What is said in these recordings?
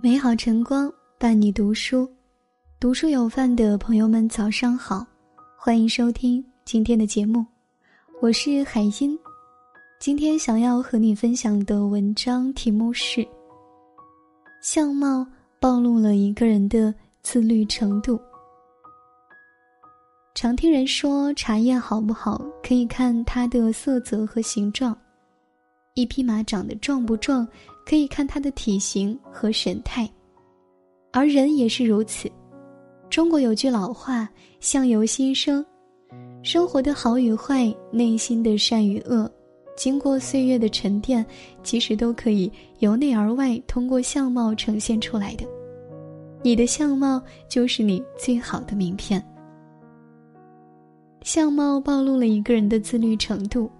美好晨光伴你读书，读书有范的朋友们早上好，欢迎收听今天的节目，我是海音。今天想要和你分享的文章题目是：相貌暴露了一个人的自律程度。常听人说，茶叶好不好可以看它的色泽和形状；一匹马长得壮不壮。可以看他的体型和神态，而人也是如此。中国有句老话：“相由心生。”生活的好与坏，内心的善与恶，经过岁月的沉淀，其实都可以由内而外通过相貌呈现出来的。你的相貌就是你最好的名片。相貌暴露了一个人的自律程度。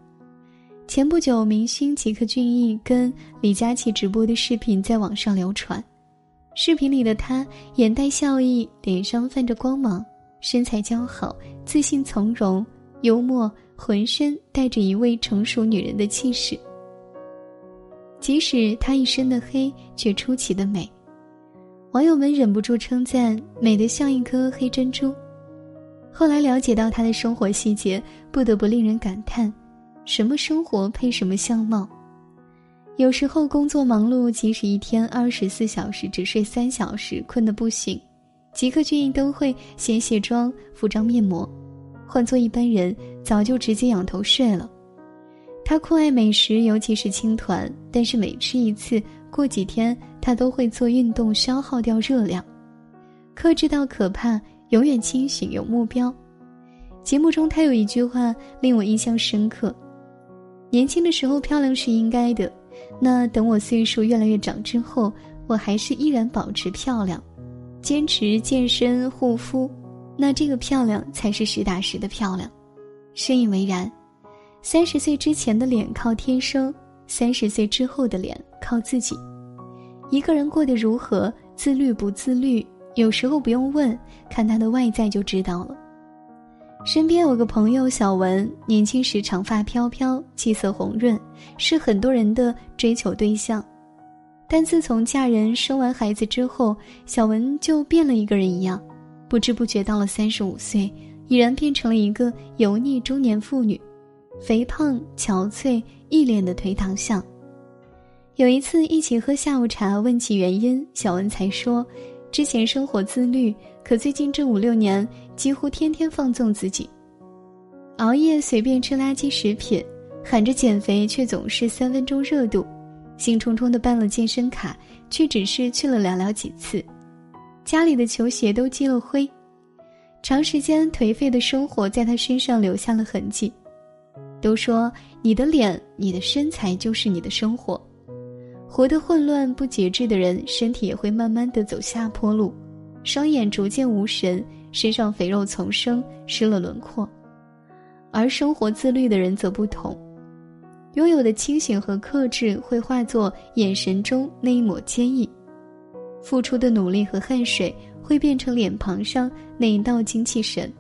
前不久，明星吉克隽逸跟李佳琦直播的视频在网上流传。视频里的他眼带笑意，脸上泛着光芒，身材姣好，自信从容，幽默，浑身带着一位成熟女人的气势。即使她一身的黑，却出奇的美。网友们忍不住称赞：“美得像一颗黑珍珠。”后来了解到她的生活细节，不得不令人感叹。什么生活配什么相貌？有时候工作忙碌，即使一天二十四小时只睡三小时，困得不行，吉克隽逸都会先卸妆、敷张面膜。换做一般人，早就直接仰头睡了。他酷爱美食，尤其是青团，但是每吃一次，过几天他都会做运动，消耗掉热量，克制到可怕，永远清醒有目标。节目中，他有一句话令我印象深刻。年轻的时候漂亮是应该的，那等我岁数越来越长之后，我还是依然保持漂亮，坚持健身护肤，那这个漂亮才是实打实的漂亮。深以为然，三十岁之前的脸靠天生，三十岁之后的脸靠自己。一个人过得如何，自律不自律，有时候不用问，看他的外在就知道了。身边有个朋友小文，年轻时长发飘飘，气色红润，是很多人的追求对象。但自从嫁人生完孩子之后，小文就变了一个人一样，不知不觉到了三十五岁，已然变成了一个油腻中年妇女，肥胖憔悴，一脸的颓唐相。有一次一起喝下午茶，问起原因，小文才说，之前生活自律。可最近这五六年，几乎天天放纵自己，熬夜随便吃垃圾食品，喊着减肥却总是三分钟热度，兴冲冲的办了健身卡，却只是去了寥寥几次，家里的球鞋都积了灰，长时间颓废的生活在他身上留下了痕迹。都说你的脸、你的身材就是你的生活，活得混乱不节制的人，身体也会慢慢的走下坡路。双眼逐渐无神，身上肥肉丛生，失了轮廓。而生活自律的人则不同，拥有的清醒和克制会化作眼神中那一抹坚毅，付出的努力和汗水会变成脸庞上那一道精气神。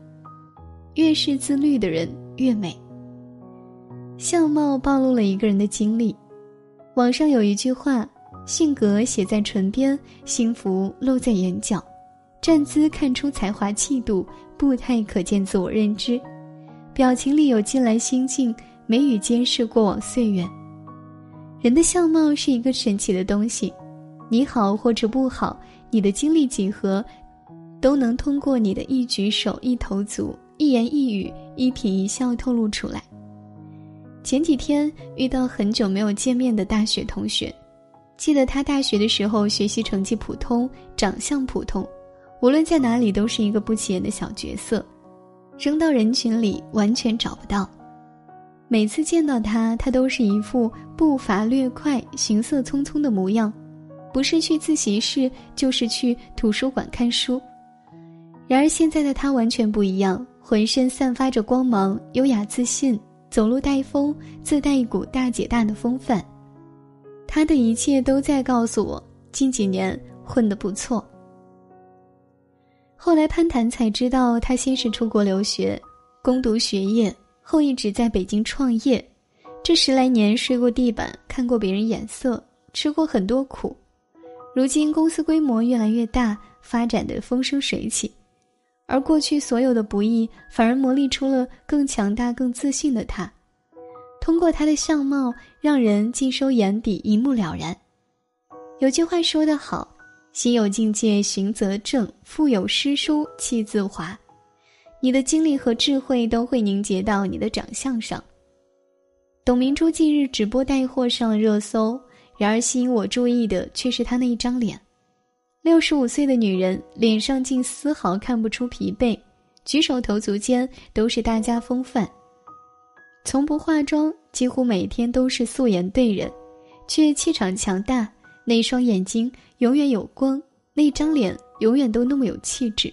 越是自律的人越美。相貌暴露了一个人的经历。网上有一句话：性格写在唇边，幸福露在眼角。站姿看出才华气度，步态可见自我认知，表情里有近来心境，眉宇间是过往岁月。人的相貌是一个神奇的东西，你好或者不好，你的经历几何，都能通过你的一举手、一投足、一言一语、一颦一笑透露出来。前几天遇到很久没有见面的大学同学，记得他大学的时候学习成绩普通，长相普通。无论在哪里，都是一个不起眼的小角色，扔到人群里完全找不到。每次见到他，他都是一副步伐略快、行色匆匆的模样，不是去自习室，就是去图书馆看书。然而现在的他完全不一样，浑身散发着光芒，优雅自信，走路带风，自带一股大姐大的风范。他的一切都在告诉我，近几年混得不错。后来攀谈才知道，他先是出国留学，攻读学业，后一直在北京创业。这十来年睡过地板，看过别人眼色，吃过很多苦。如今公司规模越来越大，发展的风生水起，而过去所有的不易，反而磨砺出了更强大、更自信的他。通过他的相貌，让人尽收眼底，一目了然。有句话说得好：“心有境界，行则正；腹有诗书，气自华。”你的精力和智慧都会凝结到你的长相上。董明珠近日直播带货上了热搜，然而吸引我注意的却是她那一张脸。六十五岁的女人，脸上竟丝毫看不出疲惫，举手投足间都是大家风范。从不化妆，几乎每天都是素颜对人，却气场强大。那双眼睛永远有光，那张脸永远都那么有气质。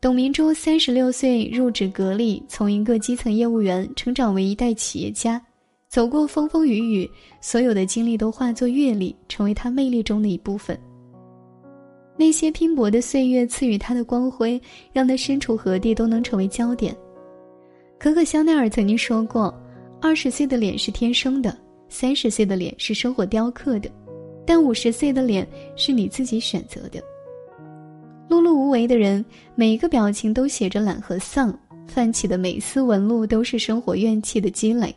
董明珠三十六岁入职格力，从一个基层业务员成长为一代企业家，走过风风雨雨，所有的经历都化作阅历，成为她魅力中的一部分。那些拼搏的岁月赐予她的光辉，让她身处何地都能成为焦点。可可香奈儿曾经说过：“二十岁的脸是天生的，三十岁的脸是生活雕刻的，但五十岁的脸是你自己选择的。”碌碌无为的人，每一个表情都写着懒和丧，泛起的每丝纹路都是生活怨气的积累；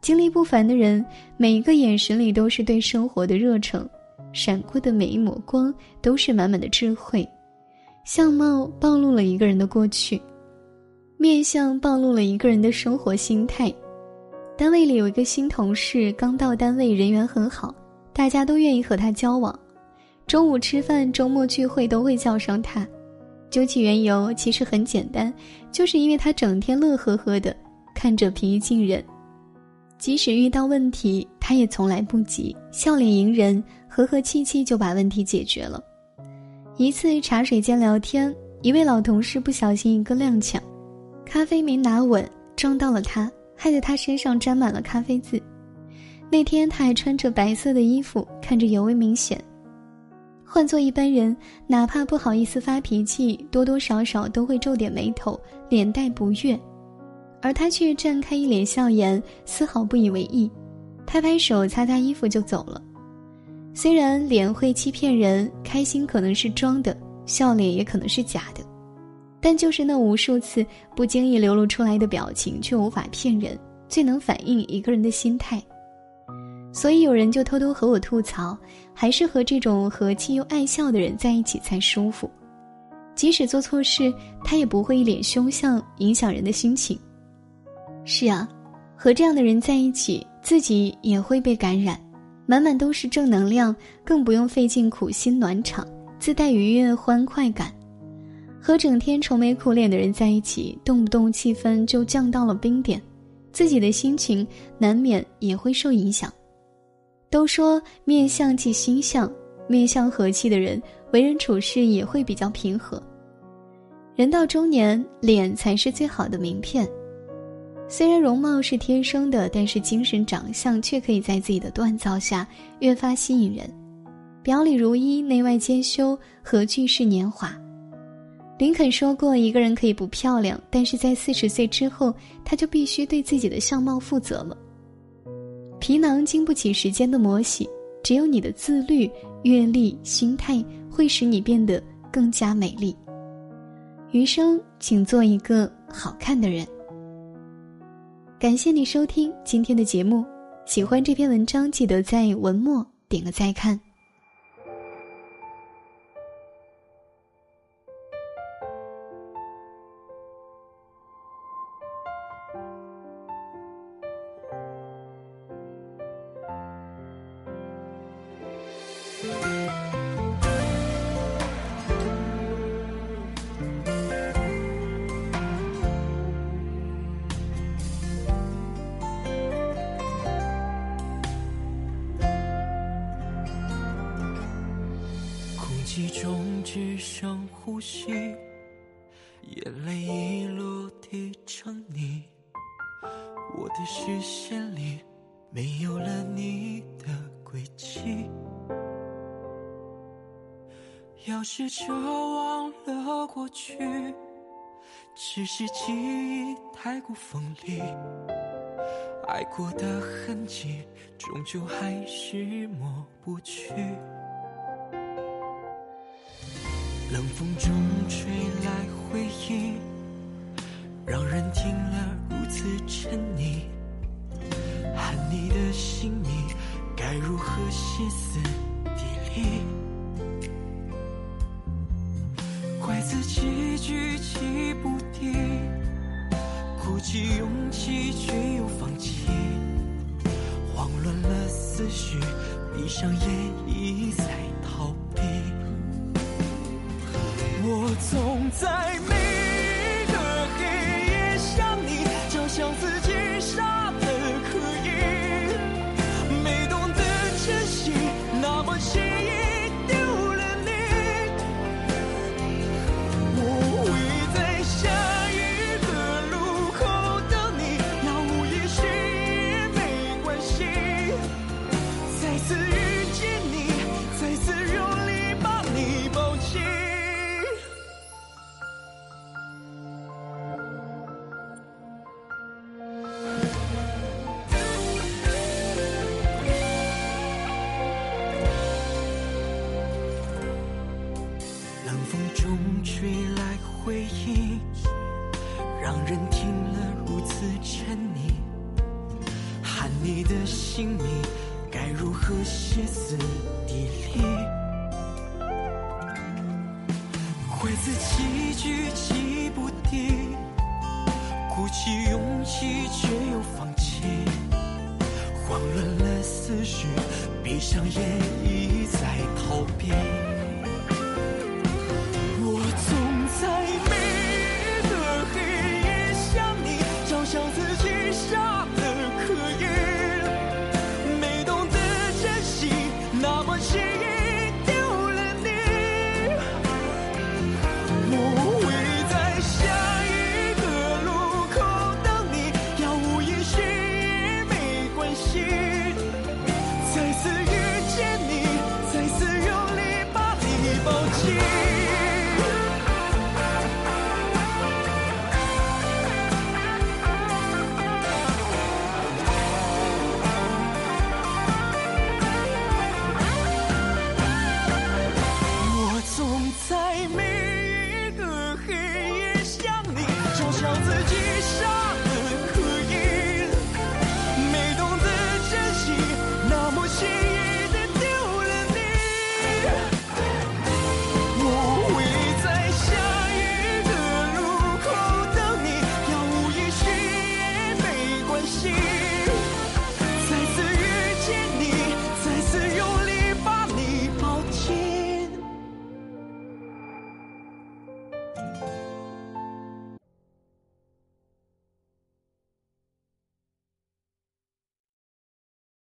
经历不凡的人，每一个眼神里都是对生活的热诚，闪过的每一抹光都是满满的智慧。相貌暴露了一个人的过去。面相暴露了一个人的生活心态。单位里有一个新同事，刚到单位，人缘很好，大家都愿意和他交往。中午吃饭、周末聚会都会叫上他。究其缘由，其实很简单，就是因为他整天乐呵呵的，看着平易近人。即使遇到问题，他也从来不急，笑脸迎人，和和气气就把问题解决了。一次茶水间聊天，一位老同事不小心一个踉跄。咖啡没拿稳，撞到了他，害得他身上沾满了咖啡渍。那天他还穿着白色的衣服，看着尤为明显。换做一般人，哪怕不好意思发脾气，多多少少都会皱点眉头，脸带不悦。而他却绽开一脸笑颜，丝毫不以为意，拍拍手，擦擦衣服就走了。虽然脸会欺骗人，开心可能是装的，笑脸也可能是假的。但就是那无数次不经意流露出来的表情，却无法骗人，最能反映一个人的心态。所以有人就偷偷和我吐槽，还是和这种和气又爱笑的人在一起才舒服。即使做错事，他也不会一脸凶相，影响人的心情。是啊，和这样的人在一起，自己也会被感染，满满都是正能量，更不用费尽苦心暖场，自带愉悦欢快感。和整天愁眉苦脸的人在一起，动不动气氛就降到了冰点，自己的心情难免也会受影响。都说面相即心相，面相和气的人，为人处事也会比较平和。人到中年，脸才是最好的名片。虽然容貌是天生的，但是精神长相却可以在自己的锻造下越发吸引人，表里如一，内外兼修，何惧是年华？林肯说过：“一个人可以不漂亮，但是在四十岁之后，他就必须对自己的相貌负责了。皮囊经不起时间的磨洗，只有你的自律、阅历、心态，会使你变得更加美丽。余生，请做一个好看的人。”感谢你收听今天的节目，喜欢这篇文章，记得在文末点个再看。气中只剩呼吸，眼泪已落地成泥，我的视线里没有了你的轨迹。要试着忘了过去，只是记忆太过锋利，爱过的痕迹终究还是抹不去。冷风中吹来回忆，让人听了如此沉溺。喊你的姓名，该如何歇斯底里？怪自己举棋不定，鼓起勇气却又放弃，慌乱了思绪，闭上眼一再总在怪自己举棋不定，鼓起勇气却又放弃，慌乱了思绪，闭上眼一再逃避。